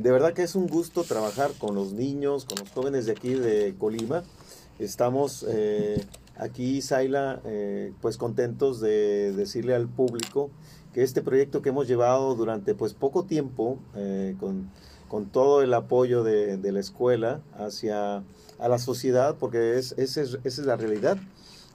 de verdad que es un gusto trabajar con los niños, con los jóvenes de aquí de Colima. Estamos eh, aquí, Zaila, eh, pues contentos de decirle al público que este proyecto que hemos llevado durante pues poco tiempo, eh, con, con, todo el apoyo de, la escuela hacia a la sociedad, porque es, esa es la realidad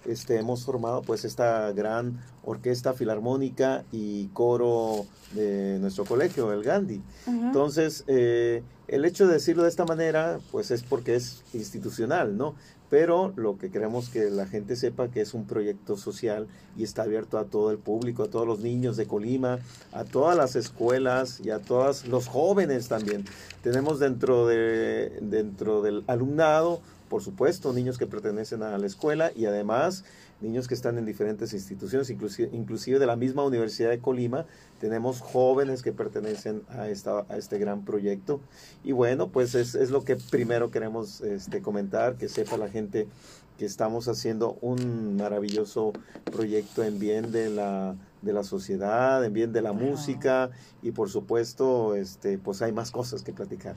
este, hemos formado pues esta gran orquesta filarmónica y coro de nuestro colegio, el Gandhi. Entonces, eh, el hecho de decirlo de esta manera, pues es porque es institucional, ¿no? Pero lo que queremos que la gente sepa que es un proyecto social y está abierto a todo el público, a todos los niños de Colima, a todas las escuelas y a todos los jóvenes también. Tenemos dentro, de, dentro del alumnado por supuesto, niños que pertenecen a la escuela y además niños que están en diferentes instituciones, inclusive, inclusive de la misma Universidad de Colima, tenemos jóvenes que pertenecen a, esta, a este gran proyecto. Y bueno, pues es, es lo que primero queremos este, comentar, que sepa la gente que estamos haciendo un maravilloso proyecto en bien de la de la sociedad, en bien de la música y por supuesto, este, pues hay más cosas que platicar.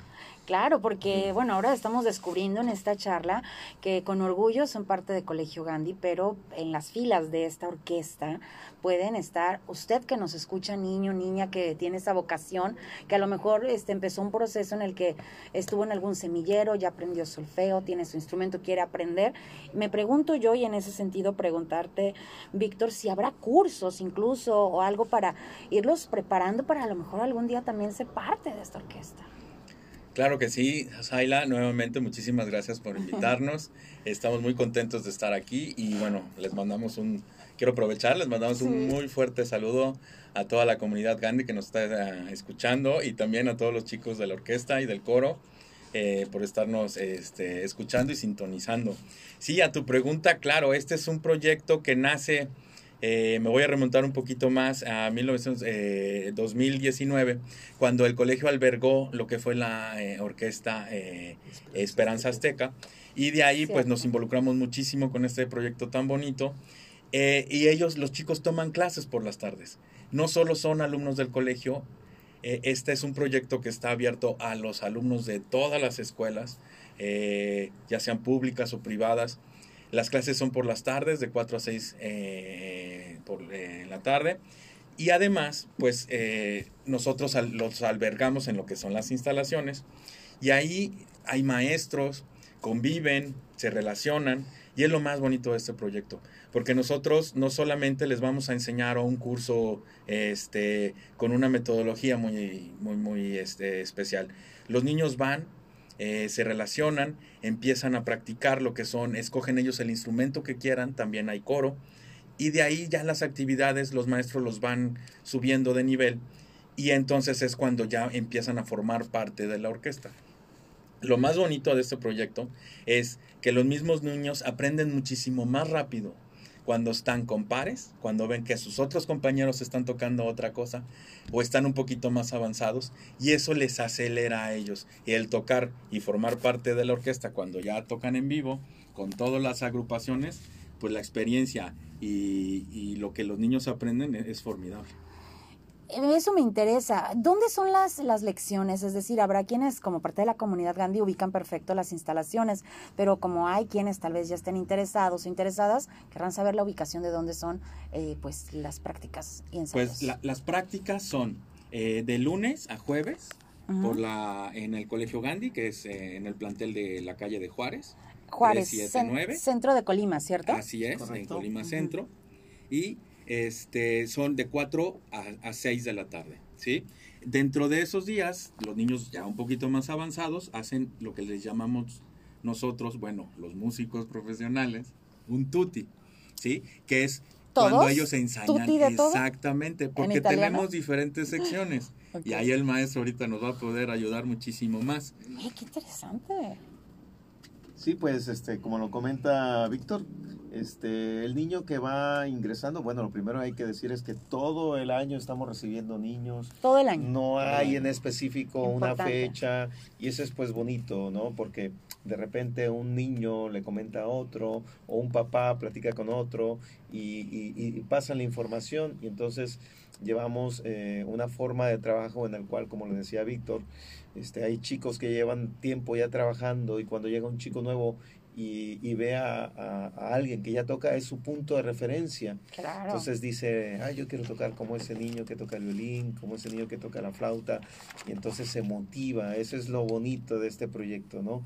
Claro, porque bueno, ahora estamos descubriendo en esta charla que con orgullo son parte de Colegio Gandhi, pero en las filas de esta orquesta pueden estar usted que nos escucha, niño, niña, que tiene esa vocación, que a lo mejor este, empezó un proceso en el que estuvo en algún semillero, ya aprendió solfeo, tiene su instrumento, quiere aprender. Me pregunto yo, y en ese sentido preguntarte, Víctor, si habrá cursos incluso o algo para irlos preparando para a lo mejor algún día también ser parte de esta orquesta. Claro que sí, Zaila, nuevamente muchísimas gracias por invitarnos. Estamos muy contentos de estar aquí y bueno, les mandamos un, quiero aprovechar, les mandamos un muy fuerte saludo a toda la comunidad Gandhi que nos está eh, escuchando y también a todos los chicos de la orquesta y del coro. Eh, por estarnos este, escuchando y sintonizando. Sí, a tu pregunta, claro, este es un proyecto que nace eh, me voy a remontar un poquito más a 2019, eh, cuando el colegio albergó lo que fue la eh, orquesta Esperanza Azteca. Y de ahí pues nos involucramos muchísimo con este proyecto tan bonito. y ellos, los chicos, toman clases por las tardes. No solo son alumnos del colegio, este es un proyecto que está abierto a los alumnos de todas las escuelas, ya sean públicas o privadas. Las clases son por las tardes, de 4 a 6 eh, por eh, la tarde. Y además, pues eh, nosotros los albergamos en lo que son las instalaciones. Y ahí hay maestros, conviven, se relacionan. Y es lo más bonito de este proyecto. Porque nosotros no solamente les vamos a enseñar un curso este, con una metodología muy, muy, muy este, especial. Los niños van, eh, se relacionan, empiezan a practicar lo que son, escogen ellos el instrumento que quieran, también hay coro, y de ahí ya las actividades los maestros los van subiendo de nivel y entonces es cuando ya empiezan a formar parte de la orquesta. Lo más bonito de este proyecto es que los mismos niños aprenden muchísimo más rápido cuando están con pares, cuando ven que sus otros compañeros están tocando otra cosa o están un poquito más avanzados y eso les acelera a ellos. El tocar y formar parte de la orquesta cuando ya tocan en vivo con todas las agrupaciones, pues la experiencia y lo que los niños aprenden es formidable. Eso me interesa. ¿Dónde son las, las lecciones? Es decir, habrá quienes como parte de la comunidad Gandhi ubican perfecto las instalaciones, pero como hay quienes tal vez ya estén interesados o interesadas, querrán saber la ubicación de dónde son eh, pues las prácticas y ensayos. Pues las prácticas son eh, de lunes a jueves por la, en el Colegio Gandhi, que es eh, en el plantel de la calle de Juárez. Juárez, centro de Colima, ¿cierto? Así es, en Colima Centro. Y este, son de 4 a, 6 de la tarde, ¿sí? Dentro de esos días, los niños ya un poquito más avanzados hacen lo que les llamamos nosotros, bueno, los músicos profesionales, un tutti, ¿sí? Que es cuando ellos ensayan exactamente, porque tenemos diferentes secciones y ahí el maestro ahorita nos va a poder ayudar muchísimo más. qué interesante. Sí, pues este, como lo comenta Víctor, este, el niño que va ingresando, bueno, lo primero hay que decir es que todo el año estamos recibiendo niños. Todo el año. No hay en específico una fecha y eso es pues bonito, ¿no? Porque de repente un niño le comenta a otro o un papá platica con otro y, y, y pasan la información y entonces llevamos una forma de trabajo en el cual, como le decía Víctor, este, hay chicos que llevan tiempo ya trabajando y cuando llega un chico nuevo y, y ve a, alguien que ya toca, es su punto de referencia. Entonces dice, ay, yo quiero tocar como ese niño que toca el violín, como ese niño que toca la flauta, y entonces se motiva. Eso es lo bonito de este proyecto, ¿no?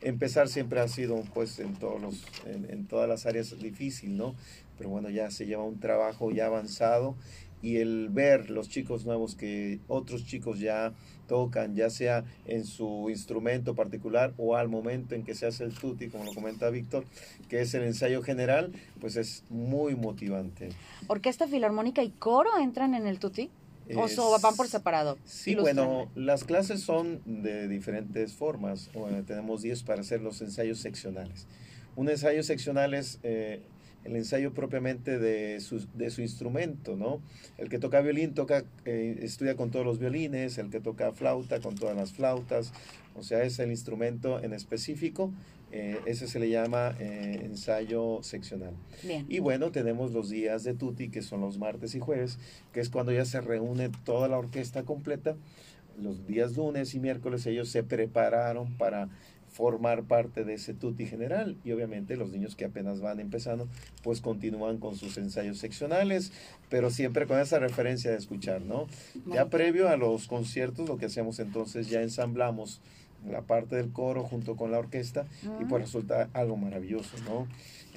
Empezar siempre ha sido, pues, en, todos los, en, en todas las áreas difícil, ¿no? Pero bueno, ya se lleva un trabajo ya avanzado y el ver los chicos nuevos que otros chicos ya tocan, ya sea en su instrumento particular o al momento en que se hace el tutti, como lo comenta Víctor, que es el ensayo general, pues es muy motivante. ¿Orquesta Filarmónica y coro entran en el tutti? ¿O van por separado? Sí, bueno, las clases son de diferentes formas. tenemos 10 para hacer los ensayos seccionales. Un ensayo seccional es eh, el ensayo propiamente de su, de su instrumento, ¿no? El que toca violín toca, eh, estudia con todos los violines, el que toca flauta con todas las flautas, o sea, es el instrumento en específico, eh, ese se le llama eh, ensayo seccional. Y bueno, tenemos los días de tutti, que son los martes y jueves, que es cuando ya se reúne toda la orquesta completa. Los días lunes y miércoles ellos se prepararon para formar parte de ese tutti general y obviamente los niños que apenas van empezando pues continúan con sus ensayos seccionales pero siempre con esa referencia de escuchar no ya previo a los conciertos lo que hacemos entonces ya ensamblamos la parte del coro junto con la orquesta y pues ah. resulta algo maravilloso no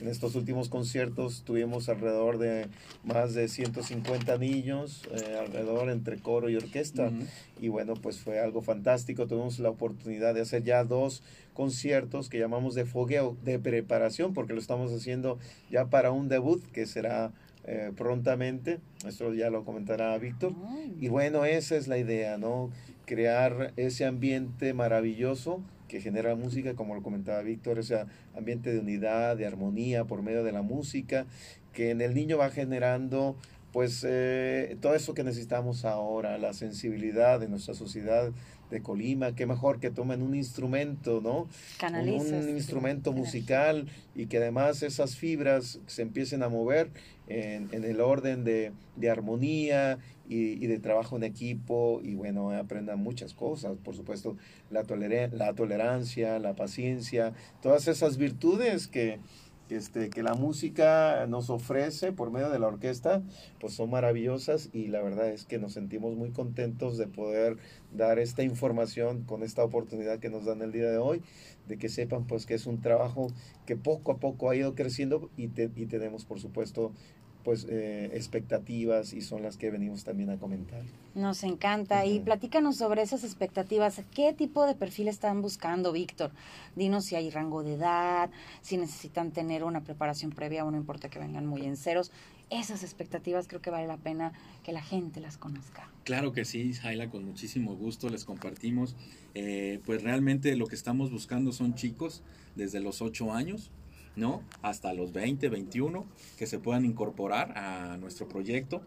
en estos últimos conciertos tuvimos alrededor de más de 150 niños, eh, alrededor entre coro y orquesta. Y bueno, pues fue algo fantástico. Tuvimos la oportunidad de hacer ya dos conciertos que llamamos de fogueo, de preparación, porque lo estamos haciendo ya para un debut que será eh, prontamente. Esto ya lo comentará Víctor. Y bueno, esa es la idea, ¿no? Crear ese ambiente maravilloso que genera música, como lo comentaba Víctor, ese ambiente de unidad, de armonía por medio de la música, que en el niño va generando pues eh, todo eso que necesitamos ahora, la sensibilidad de nuestra sociedad de Colima, qué mejor que tomen un instrumento, ¿no? Un, instrumento musical y que además esas fibras se empiecen a mover en, el orden de, armonía y, de trabajo en equipo y bueno, aprendan muchas cosas, por supuesto, la, la tolerancia, la paciencia, todas esas virtudes que, este, que la música nos ofrece por medio de la orquesta, pues son maravillosas y la verdad es que nos sentimos muy contentos de poder dar esta información con esta oportunidad que nos dan el día de hoy, de que sepan pues que es un trabajo que poco a poco ha ido creciendo y, y tenemos por supuesto pues eh, expectativas y son las que venimos también a comentar. Nos encanta y platícanos sobre esas expectativas. ¿Qué tipo de perfil están buscando, Víctor? Dinos si hay rango de edad, si necesitan tener una preparación previa o no importa que vengan muy en ceros. Esas expectativas creo que vale la pena que la gente las conozca. Claro que sí, Jaila, con muchísimo gusto les compartimos. Eh, pues realmente lo que estamos buscando son chicos desde los 8 años ¿no? Hasta los 20, 21 que se puedan incorporar a nuestro proyecto.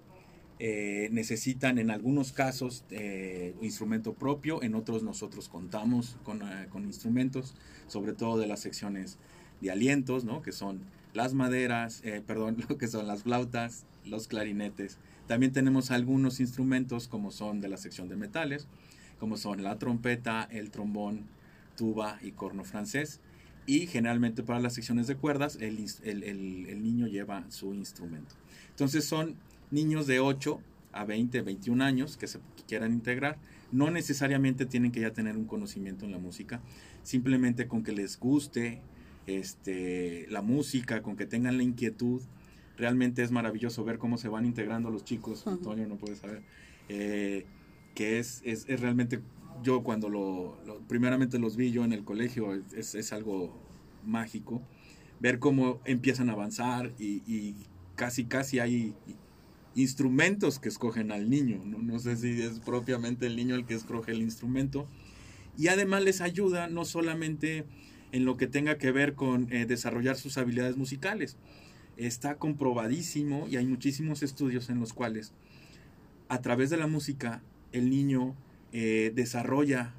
Eh, necesitan en algunos casos eh, instrumento propio, en otros nosotros contamos con, eh, con, instrumentos, sobre todo de las secciones de alientos, ¿no? que son las maderas, perdón, lo que son las flautas, los clarinetes. También tenemos algunos instrumentos como son de la sección de metales, como son la trompeta, el trombón, tuba y corno francés y generalmente para las secciones de cuerdas el, el, el, niño lleva su instrumento. Entonces son niños de 8 a 20, 21 años que se quieran integrar. No necesariamente tienen que ya tener un conocimiento en la música, simplemente con que les guste este, la música, con que tengan la inquietud. Realmente es maravilloso ver cómo se van integrando los chicos. Antonio no puede saber. Eh, que es, es, es realmente yo cuando lo, primeramente los vi yo en el colegio, es, es, algo mágico. Ver cómo empiezan a avanzar y, casi, casi hay instrumentos que escogen al niño. ¿no? no sé si es propiamente el niño el que escoge el instrumento. Y además les ayuda no solamente en lo que tenga que ver con eh, desarrollar sus habilidades musicales. Está comprobadísimo y hay muchísimos estudios en los cuales a través de la música el niño eh, desarrolla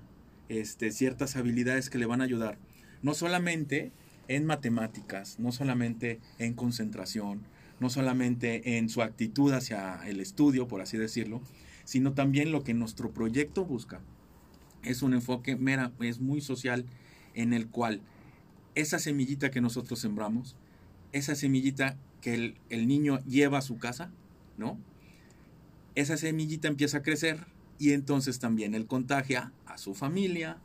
este, ciertas habilidades que le van a ayudar, no solamente en matemáticas, no solamente en concentración, no solamente en su actitud hacia el estudio, por así decirlo, sino también lo que nuestro proyecto busca. Es un enfoque mera, es muy social, en el cual esa semillita que nosotros sembramos, esa semillita que el, el niño lleva a su casa, ¿no? Esa semillita empieza a crecer y entonces también él contagia a su familia,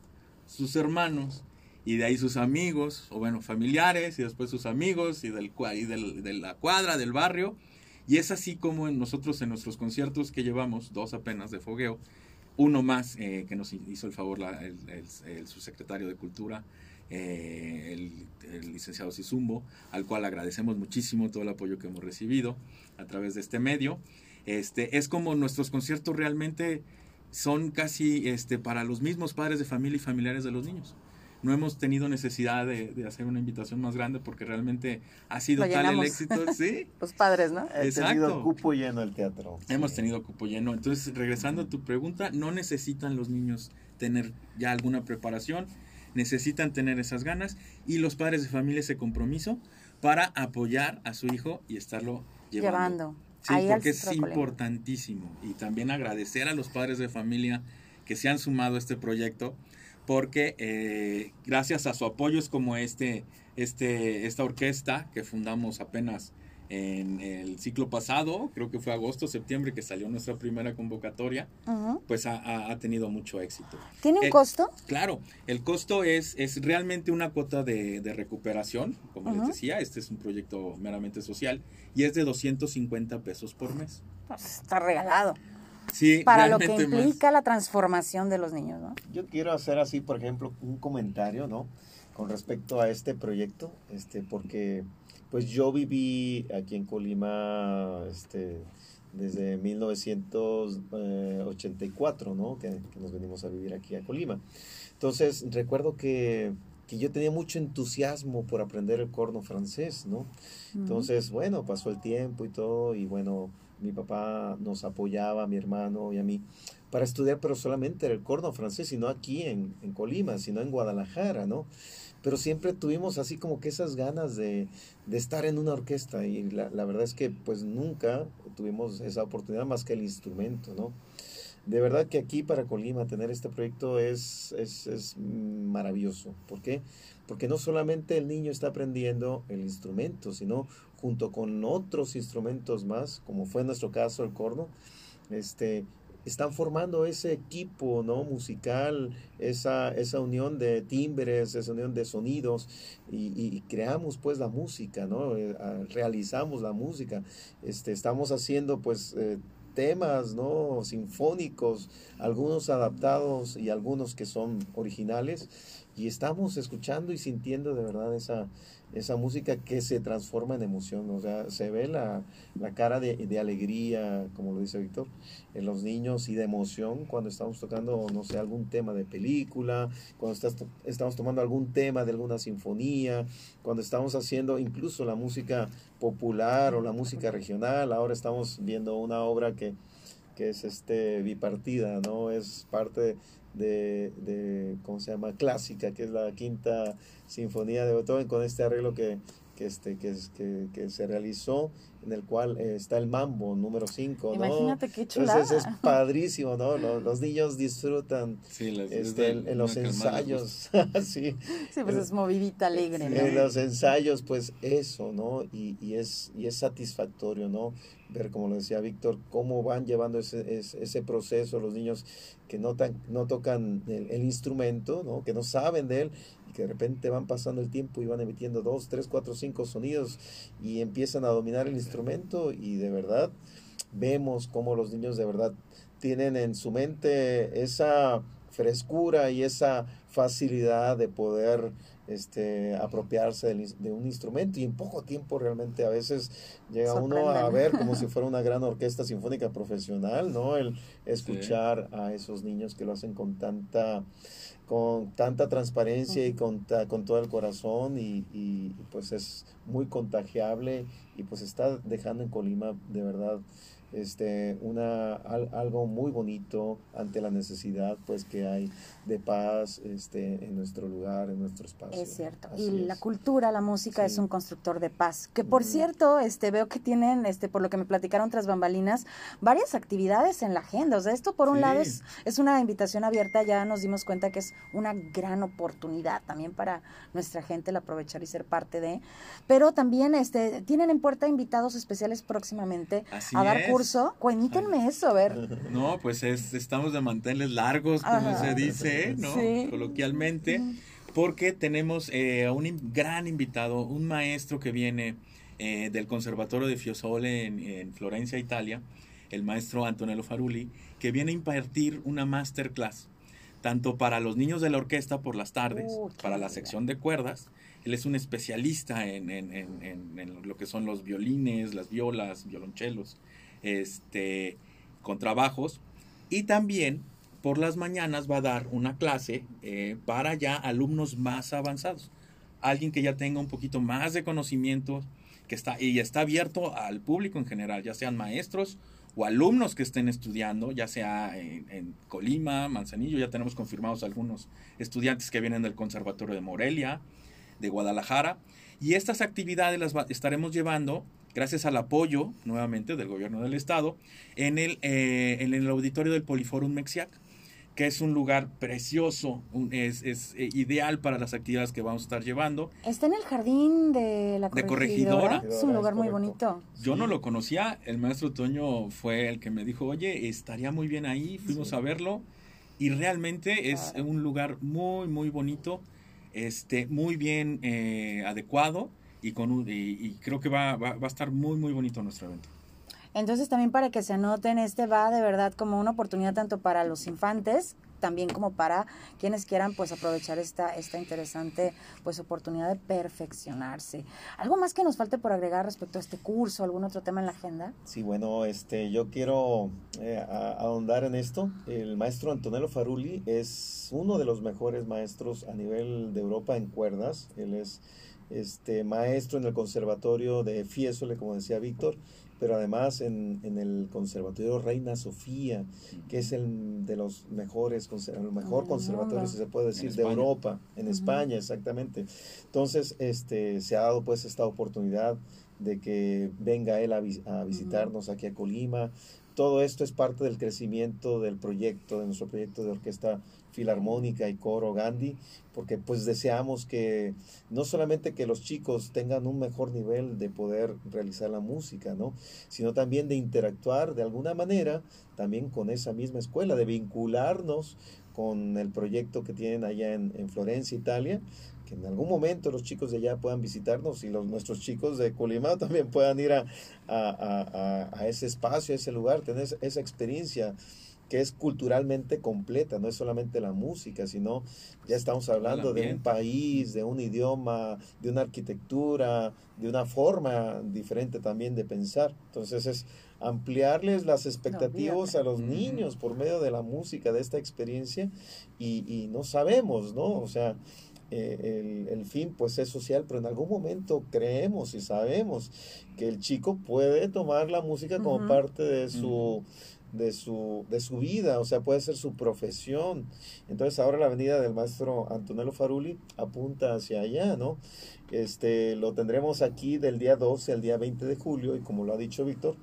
sus hermanos, y de ahí sus amigos, o bueno, familiares, y después sus amigos, y, del, y del, de la cuadra, del barrio. Y es así como nosotros en nuestros conciertos que llevamos, dos apenas de fogueo, uno más eh, que nos hizo el favor el, el, subsecretario de Cultura, eh, el, licenciado Sizumbo, al cual agradecemos muchísimo todo el apoyo que hemos recibido a través de este medio. Este, es como nuestros conciertos realmente son casi este, para los mismos padres de familia y familiares de los niños no hemos tenido necesidad de, hacer una invitación más grande porque realmente ha sido tal el éxito. Sí. Los padres, ¿no? He tenido cupo lleno el teatro. Hemos tenido cupo lleno. Entonces, regresando a tu pregunta, no necesitan los niños tener ya alguna preparación, necesitan tener esas ganas y los padres de familia ese compromiso para apoyar a su hijo y estarlo llevando. Sí, porque es importantísimo. Y también agradecer a los padres de familia que se han sumado a este proyecto porque eh, gracias a su apoyo es como este, este, esta orquesta que fundamos apenas en el ciclo pasado, creo que fue agosto, septiembre que salió nuestra primera convocatoria, pues ha, tenido mucho éxito. ¿Tiene un eh, costo? Claro, el costo es, es realmente una cuota de, recuperación, como les decía, este es un proyecto meramente social y es de 250 pesos por mes. Pues está regalado para lo que implica la transformación de los niños, ¿no? Yo quiero hacer así, por ejemplo, un comentario, ¿no? Con respecto a este proyecto, este, porque pues yo viví aquí en Colima, este, desde 1984, ¿no? Que, nos venimos a vivir aquí a Colima. Entonces, recuerdo que, que, yo tenía mucho entusiasmo por aprender el corno francés, ¿no? Entonces, bueno, pasó el tiempo y todo, y bueno, mi papá nos apoyaba, a mi hermano y a mí, para estudiar, pero solamente el corno francés, y no aquí en, en Colima, sino en Guadalajara, ¿no? Pero siempre tuvimos así como que esas ganas de, de estar en una orquesta y la, la, verdad es que pues nunca tuvimos esa oportunidad más que el instrumento, ¿no? De verdad que aquí para Colima tener este proyecto es, es, es maravilloso. ¿Por qué? Porque no solamente el niño está aprendiendo el instrumento, sino junto con otros instrumentos más, como fue en nuestro caso el corno, este, están formando ese equipo ¿no? musical, esa, esa unión de timbres, esa unión de sonidos y, creamos pues la música, ¿no? Eh, realizamos la música, este, estamos haciendo pues eh, temas ¿no? sinfónicos, algunos adaptados y algunos que son originales y estamos escuchando y sintiendo de verdad esa, esa música que se transforma en emoción, o sea, se ve la, la cara de, de, alegría, como lo dice Víctor, en los niños y de emoción cuando estamos tocando, no sé, algún tema de película, cuando estás, estamos tomando algún tema de alguna sinfonía, cuando estamos haciendo incluso la música popular o la música regional, ahora estamos viendo una obra que, que es este bipartida, ¿no? Es parte de, de, ¿cómo se llama? Clásica, que es la quinta sinfonía de Beethoven, con este arreglo que, que, este, que, que, que se realizó, en el cual eh, está el mambo número 5, Imagínate qué chulada. Entonces es padrísimo, ¿no? Los, los niños disfrutan este, en, los ensayos. sí. sí, pues es movidita, alegre, En los ensayos, pues eso, ¿no? Y, y, es, y es satisfactorio, ¿no? Ver, como lo decía Víctor, cómo van llevando ese, ese, ese proceso los niños que no, no tocan el, instrumento, ¿no? que no saben de él, y que de repente van pasando el tiempo y van emitiendo dos, tres, cuatro, cinco sonidos y empiezan a dominar el instrumento y de verdad vemos cómo los niños de verdad tienen en su mente esa frescura y esa facilidad de poder este, apropiarse de, un instrumento y en poco tiempo realmente a veces llega uno a ver como si fuera una gran orquesta sinfónica profesional, ¿no? El escuchar a esos niños que lo hacen con tanta con tanta transparencia y con, con todo el corazón y, pues es muy contagiable y pues está dejando en Colima de verdad este, una, algo muy bonito ante la necesidad pues que hay de paz este, en nuestro lugar, en nuestro espacio. Es cierto. y la cultura, la música es un constructor de paz. Que por cierto, este, veo que tienen, este, por lo que me platicaron tras bambalinas, varias actividades en la agenda. O sea, esto por un lado es, es una invitación abierta, ya nos dimos cuenta que es una gran oportunidad también para nuestra gente el aprovechar y ser parte de. Pero también este, tienen en puerta invitados especiales próximamente a dar curso. Cuéntenme eso, a ver. No, pues es, estamos de manteles largos, como se dice, ¿no? Coloquialmente, porque tenemos eh, a un gran invitado, un maestro que viene eh, del Conservatorio de Fiesole en, en, Florencia, Italia, el maestro Antonello Faruli, que viene a impartir una masterclass, tanto para los niños de la orquesta por las tardes, uh, para la sección de cuerdas, él es un especialista en, en, en, lo que son los violines, las violas, violonchelos, este, con trabajos. Y también por las mañanas va a dar una clase eh, para ya alumnos más avanzados. Alguien que ya tenga un poquito más de conocimiento que está, y está abierto al público en general, ya sean maestros o alumnos que estén estudiando, ya sea en, en, Colima, Manzanillo, ya tenemos confirmados algunos estudiantes que vienen del Conservatorio de Morelia, de Guadalajara. Y estas actividades las estaremos llevando gracias al apoyo nuevamente del gobierno del estado en el, eh, en el auditorio del Poliforum Mexiac que es un lugar precioso, es, es eh, ideal para las actividades que vamos a estar llevando. Está en el jardín de la corregidora. Es un lugar muy bonito. Yo no lo conocía, el maestro Toño fue el que me dijo, oye, estaría muy bien ahí, fuimos a verlo y realmente es un lugar muy, muy bonito este, muy bien eh, adecuado y, con y, creo que va, va, va, a estar muy, muy bonito nuestro evento. Entonces también para que se anoten, este va de verdad como una oportunidad tanto para los infantes también como para quienes quieran pues aprovechar esta, esta interesante pues oportunidad de perfeccionarse. ¿Algo más que nos falte por agregar respecto a este curso? ¿Algún otro tema en la agenda? Sí, bueno, este, yo quiero eh, ahondar en esto. El maestro Antonello Faruli es uno de los mejores maestros a nivel de Europa en cuerdas. Él es este maestro en el conservatorio de Fiesole, como decía Víctor, pero además en, en, el Conservatorio Reina Sofía, que es el de los mejores, el mejor conservatorio, si se puede decir, de Europa, en España, exactamente. Entonces, este, se ha dado pues esta oportunidad de que venga él a, a visitarnos aquí a Colima. Todo esto es parte del crecimiento del proyecto, de nuestro proyecto de orquesta Filarmónica y Coro Gandhi, porque pues deseamos que no solamente que los chicos tengan un mejor nivel de poder realizar la música, ¿no? sino también de interactuar de alguna manera también con esa misma escuela, de vincularnos con el proyecto que tienen allá en, en Florencia, Italia, que en algún momento los chicos de allá puedan visitarnos y los, nuestros chicos de Colima también puedan ir a, a, a, a ese espacio, a ese lugar, tener esa experiencia que es culturalmente completa, no es solamente la música, sino ya estamos hablando de un país, de un idioma, de una arquitectura, de una forma diferente también de pensar. Entonces es ampliarles las expectativas a los niños por medio de la música, de esta experiencia, y, y no sabemos, ¿no? O sea, eh, el, el, fin pues es social, pero en algún momento creemos y sabemos que el chico puede tomar la música como parte de su de su, de su vida, o sea, puede ser su profesión. Entonces ahora la venida del maestro Antonello Faruli apunta hacia allá, ¿no? Este, lo tendremos aquí del día 12 al día 20 de julio y como lo ha dicho Víctor,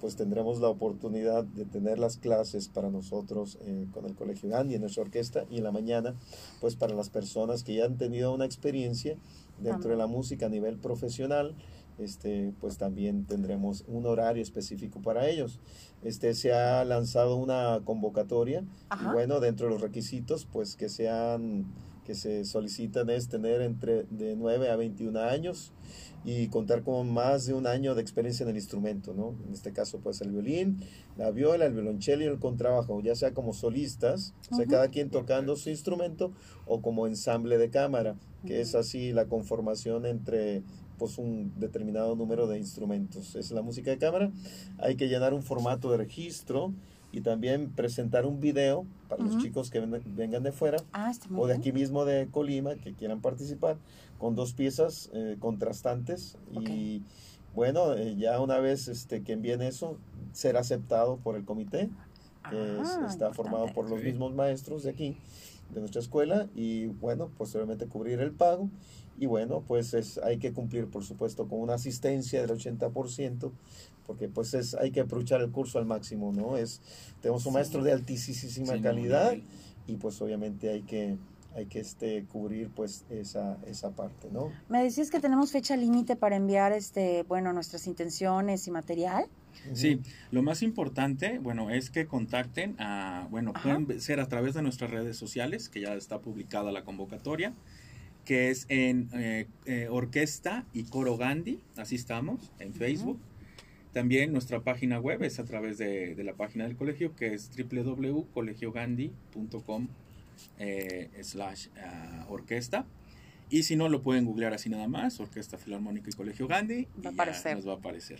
pues tendremos la oportunidad de tener las clases para nosotros eh, con el Colegio Gandhi en nuestra orquesta y en la mañana, pues para las personas que ya han tenido una experiencia dentro de la música a nivel profesional, este, pues también tendremos un horario específico para ellos. Este, se ha lanzado una convocatoria y bueno, dentro de los requisitos, pues que sean que se solicitan es tener entre de 9 a 21 años y contar con más de un año de experiencia en el instrumento, ¿no? En este caso, pues el violín, la viola, el violonchelo y el contrabajo, ya sea como solistas, o sea, cada quien tocando su instrumento, o como ensamble de cámara, que es así la conformación entre pues un determinado número de instrumentos. Es la música de cámara. Hay que llenar un formato de registro y también presentar un video para los chicos que vengan de fuera ah, o de aquí mismo de Colima que quieran participar con dos piezas eh, contrastantes y bueno, eh, ya una vez este, que envíen eso, ser aceptado por el comité, que ah, está formado por los mismos maestros de aquí, de nuestra escuela, y bueno, posteriormente cubrir el pago. Y bueno, pues es, hay que cumplir, por supuesto, con una asistencia del 80%, porque pues es, hay que aprovechar el curso al máximo, ¿no? Es, tenemos un maestro de altísima calidad y pues obviamente hay que hay que este, cubrir pues esa, esa parte, ¿no? Me decías que tenemos fecha límite para enviar este, bueno, nuestras intenciones y material. Sí, lo más importante, bueno, es que contacten a, bueno, pueden ser a través de nuestras redes sociales, que ya está publicada la convocatoria, que es en eh, eh, Orquesta y Coro Gandhi, así estamos, en Facebook. También nuestra página web es a través de, de la página del colegio, que es www.colegiogandhi.com eh, slash ah, orquesta. Y si no, lo pueden googlear así nada más, Orquesta Filarmónica y Colegio Gandhi. Va a aparecer. Nos va a aparecer.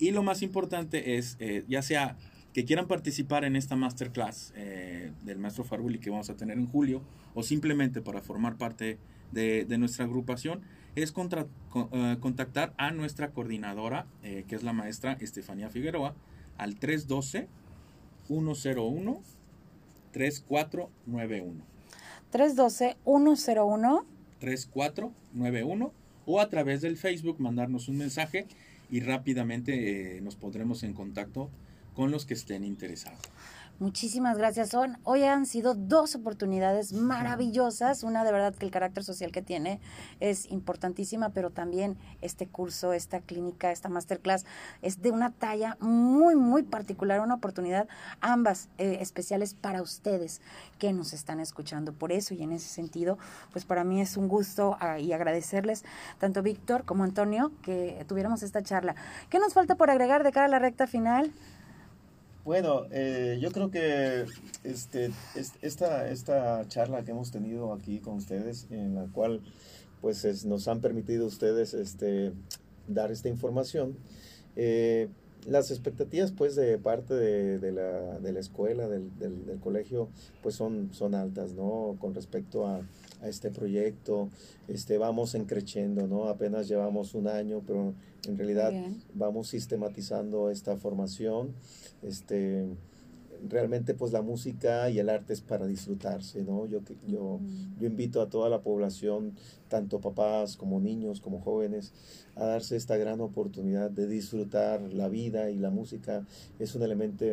Y lo más importante es, eh, ya sea que quieran participar en esta masterclass eh, del maestro Faruli que vamos a tener en julio, o simplemente para formar parte de, nuestra agrupación, es contactar a nuestra coordinadora, que es la maestra Estefanía Figueroa, al 312 101 3491. 312-101. 3491 o a través del Facebook mandarnos un mensaje y rápidamente eh, nos pondremos en contacto con los que estén interesados. Muchísimas gracias. Son, hoy han sido dos oportunidades maravillosas. Una de verdad que el carácter social que tiene es importantísima, pero también este curso, esta clínica, esta masterclass es de una talla muy, muy particular, una oportunidad, ambas eh, especiales para ustedes que nos están escuchando. Por eso y en ese sentido, pues para mí es un gusto ah, y agradecerles tanto Víctor como Antonio que tuviéramos esta charla. ¿Qué nos falta por agregar de cara a la recta final? Bueno, eh, yo creo que este, esta, esta charla que hemos tenido aquí con ustedes, en la cual pues nos han permitido ustedes este, dar esta información, eh, las expectativas pues de parte de, la, de la, escuela, del, del, colegio, pues son, son altas, ¿no? Con respecto a, a este proyecto, este, vamos encreciendo, ¿no? Apenas llevamos un año, pero en realidad vamos sistematizando esta formación este, realmente pues la música y el arte es para disfrutarse, ¿no? Yo, yo, yo invito a toda la población, tanto papás como niños, como jóvenes, a darse esta gran oportunidad de disfrutar la vida y la música es un elemento,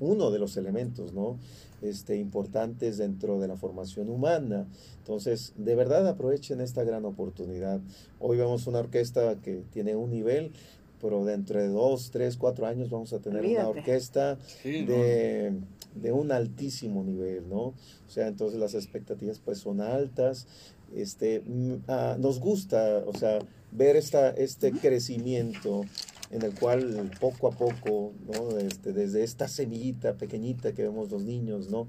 uno de los elementos, ¿no? Este, importantes dentro de la formación humana. Entonces, de verdad aprovechen esta gran oportunidad. Hoy vemos una orquesta que tiene un nivel, pero dentro de dos, tres, cuatro años vamos a tener una orquesta de, un altísimo nivel, ¿no? O sea, entonces las expectativas pues son altas. Este, mm, ah, nos gusta, o sea, ver esta, este crecimiento en el cual poco a poco, ¿no? Este, desde esta semillita pequeñita que vemos los niños, ¿no?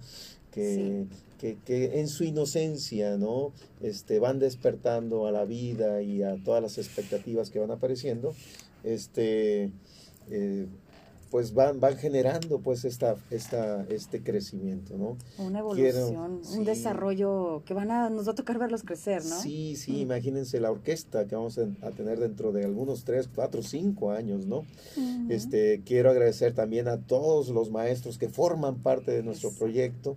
Que, que, que, en su inocencia, ¿no? Este, van despertando a la vida y a todas las expectativas que van apareciendo este, eh, pues van, van generando pues esta, esta, este crecimiento, ¿no? Una evolución, un desarrollo que van a, nos va a tocar verlos crecer, ¿no? Sí, sí, imagínense la orquesta que vamos a, tener dentro de algunos tres, cuatro, cinco años, ¿no? Este, quiero agradecer también a todos los maestros que forman parte de nuestro proyecto,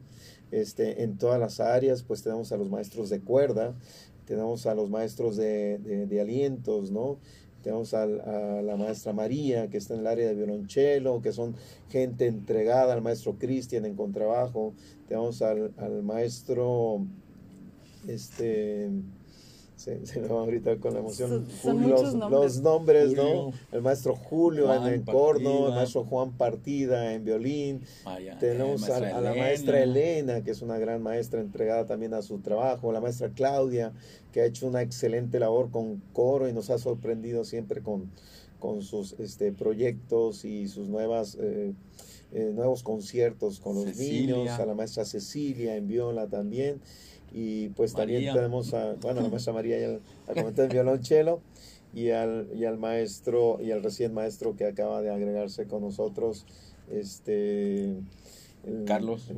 este, en todas las áreas, pues tenemos a los maestros de cuerda, tenemos a los maestros de, de alientos, ¿no? Tenemos a, la maestra María, que está en el área de violonchelo, que son gente entregada al maestro Cristian en contrabajo, tenemos al, al maestro, este, se, se, me va ahorita con la emoción. los, nombres. ¿no? El maestro Julio en el corno, el maestro Juan Partida en violín. Tenemos a, la maestra Elena, que es una gran maestra entregada también a su trabajo. La maestra Claudia, que ha hecho una excelente labor con coro y nos ha sorprendido siempre con, con sus este, proyectos y sus nuevas... Eh, eh, nuevos conciertos con los niños, a la maestra Cecilia en viola también, y pues también tenemos a, bueno, la maestra María y al, al violonchelo y al, y al maestro y al recién maestro que acaba de agregarse con nosotros, este Carlos.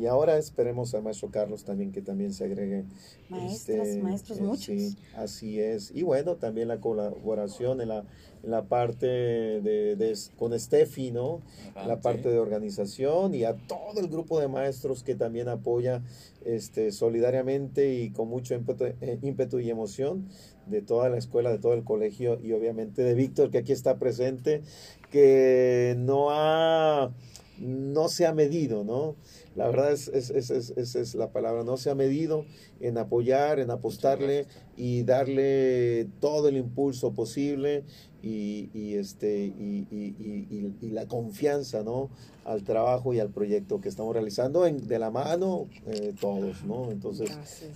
y ahora esperemos al maestro Carlos también que también se agregue. Maestras, este, maestros, muchos. Sí, así es. Y bueno, también la colaboración en la, en la parte de, con Steffi, ¿no? la parte de organización y a todo el grupo de maestros que también apoya este, solidariamente y con mucho ímpetu, eh, ímpetu y emoción de toda la escuela, de todo el colegio y obviamente de Víctor que aquí está presente, que no ha no se ha medido, ¿no? La verdad es, es, es, es, la palabra, no se ha medido en apoyar, en apostarle y darle todo el impulso posible y, y este, y, y, y, la confianza, ¿no? Al trabajo y al proyecto que estamos realizando en, de la mano eh, todos, ¿no? Entonces,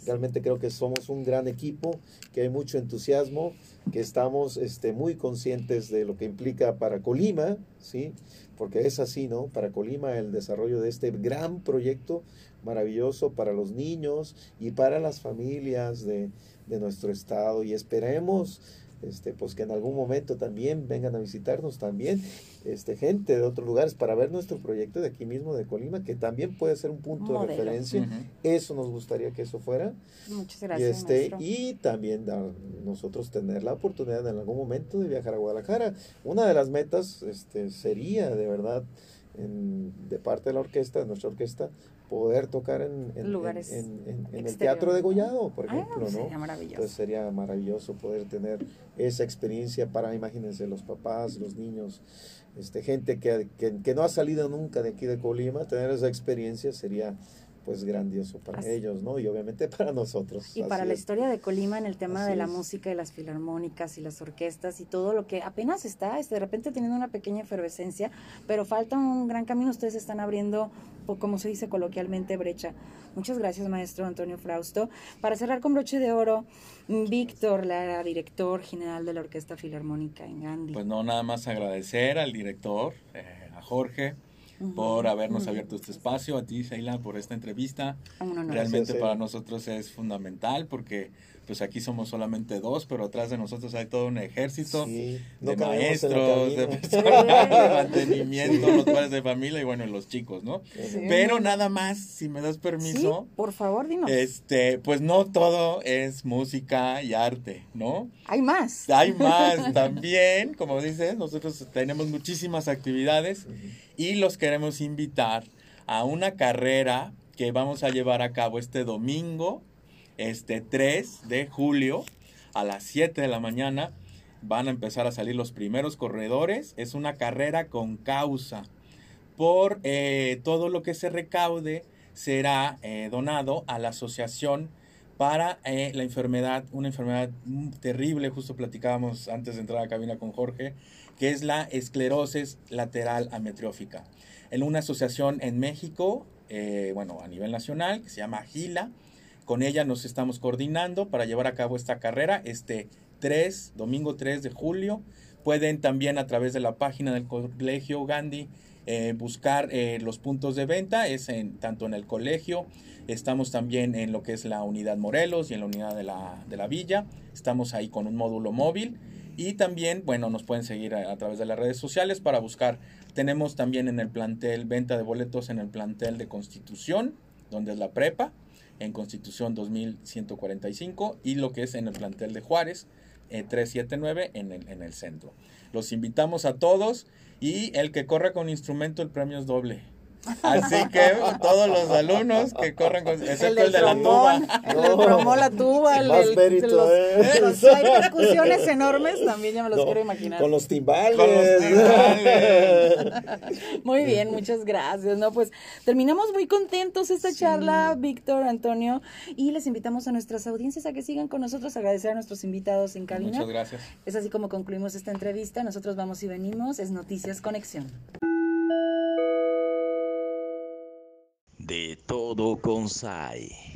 realmente creo que somos un gran equipo, que hay mucho entusiasmo, que estamos este, muy conscientes de lo que implica para Colima, ¿sí? porque es así, ¿no? Para Colima el desarrollo de este gran proyecto maravilloso para los niños y para las familias de, de nuestro estado y esperemos este, pues que en algún momento también vengan a visitarnos también este, gente de otros lugares para ver nuestro proyecto de aquí mismo de Colima, que también puede ser un punto de referencia. Eso nos gustaría que eso fuera. Muchas gracias. Y, este, y también dar, nosotros tener la oportunidad en algún momento de viajar a Guadalajara. Una de las metas este, sería de verdad de parte de la orquesta, de nuestra orquesta, poder tocar en, en, en, el Teatro de Gollado, por ah, ejemplo, ¿no? Sería maravilloso. Entonces sería maravilloso poder tener esa experiencia para, imagínense, los papás, los niños, este, gente que, que, que no ha salido nunca de aquí de Colima, tener esa experiencia sería pues grandioso para ellos, ¿no? Y obviamente para nosotros. Y para la historia de Colima en el tema de la música y las filarmónicas y las orquestas y todo lo que apenas está, este, de repente teniendo una pequeña efervescencia, pero falta un gran camino, ustedes están abriendo, como se dice coloquialmente, brecha. Muchas gracias, maestro Antonio Frausto. Para cerrar con broche de oro, Víctor, la director general de la Orquesta Filarmónica en Gandhi. Pues no, nada más agradecer al director, eh, a Jorge, por habernos abierto este espacio, a ti, Sheila, por esta entrevista. Realmente para nosotros es fundamental porque pues aquí somos solamente dos, pero atrás de nosotros hay todo un ejército de maestros, de personal, de mantenimiento, los padres de familia y bueno, los chicos, ¿no? Pero nada más, si me das permiso. por favor, dinos. Este, pues no todo es música y arte, ¿no? Hay más. Hay más también, como dices, nosotros tenemos muchísimas actividades y los queremos invitar a una carrera que vamos a llevar a cabo este domingo este 3 de julio a las 7 de la mañana van a empezar a salir los primeros corredores. Es una carrera con causa. Por eh, todo lo que se recaude será eh, donado a la asociación para eh, la enfermedad, una enfermedad terrible, justo platicábamos antes de entrar a la cabina con Jorge, que es la esclerosis lateral amiotrófica. En una asociación en México, bueno, a nivel nacional, que se llama GILA, con ella nos estamos coordinando para llevar a cabo esta carrera este 3, domingo 3 de julio. Pueden también a través de la página del Colegio Gandhi eh, buscar eh, los puntos de venta, es en, tanto en el colegio, estamos también en lo que es la unidad Morelos y en la unidad de la, de la villa, estamos ahí con un módulo móvil y también, bueno, nos pueden seguir a, través de las redes sociales para buscar, tenemos también en el plantel venta de boletos en el plantel de Constitución, donde es la prepa, en Constitución 2145 y lo que es en el plantel de Juárez 379 eh, en el, en el centro. Los invitamos a todos y el que corra con instrumento el premio es doble. Así que todos los alumnos que corren con, excepto el, de la tuba. El del promó la tuba, el, Más mérito, eh. los, hay percusiones enormes, también ya me los quiero imaginar. Con los timbales. Con los timbales. muy bien, muchas gracias. No, pues terminamos muy contentos esta charla, Víctor, Antonio, y les invitamos a nuestras audiencias a que sigan con nosotros, agradecer a nuestros invitados en cabina. Muchas gracias. Es así como concluimos esta entrevista. Nosotros vamos y venimos, es Noticias Conexión. De todo con SAI.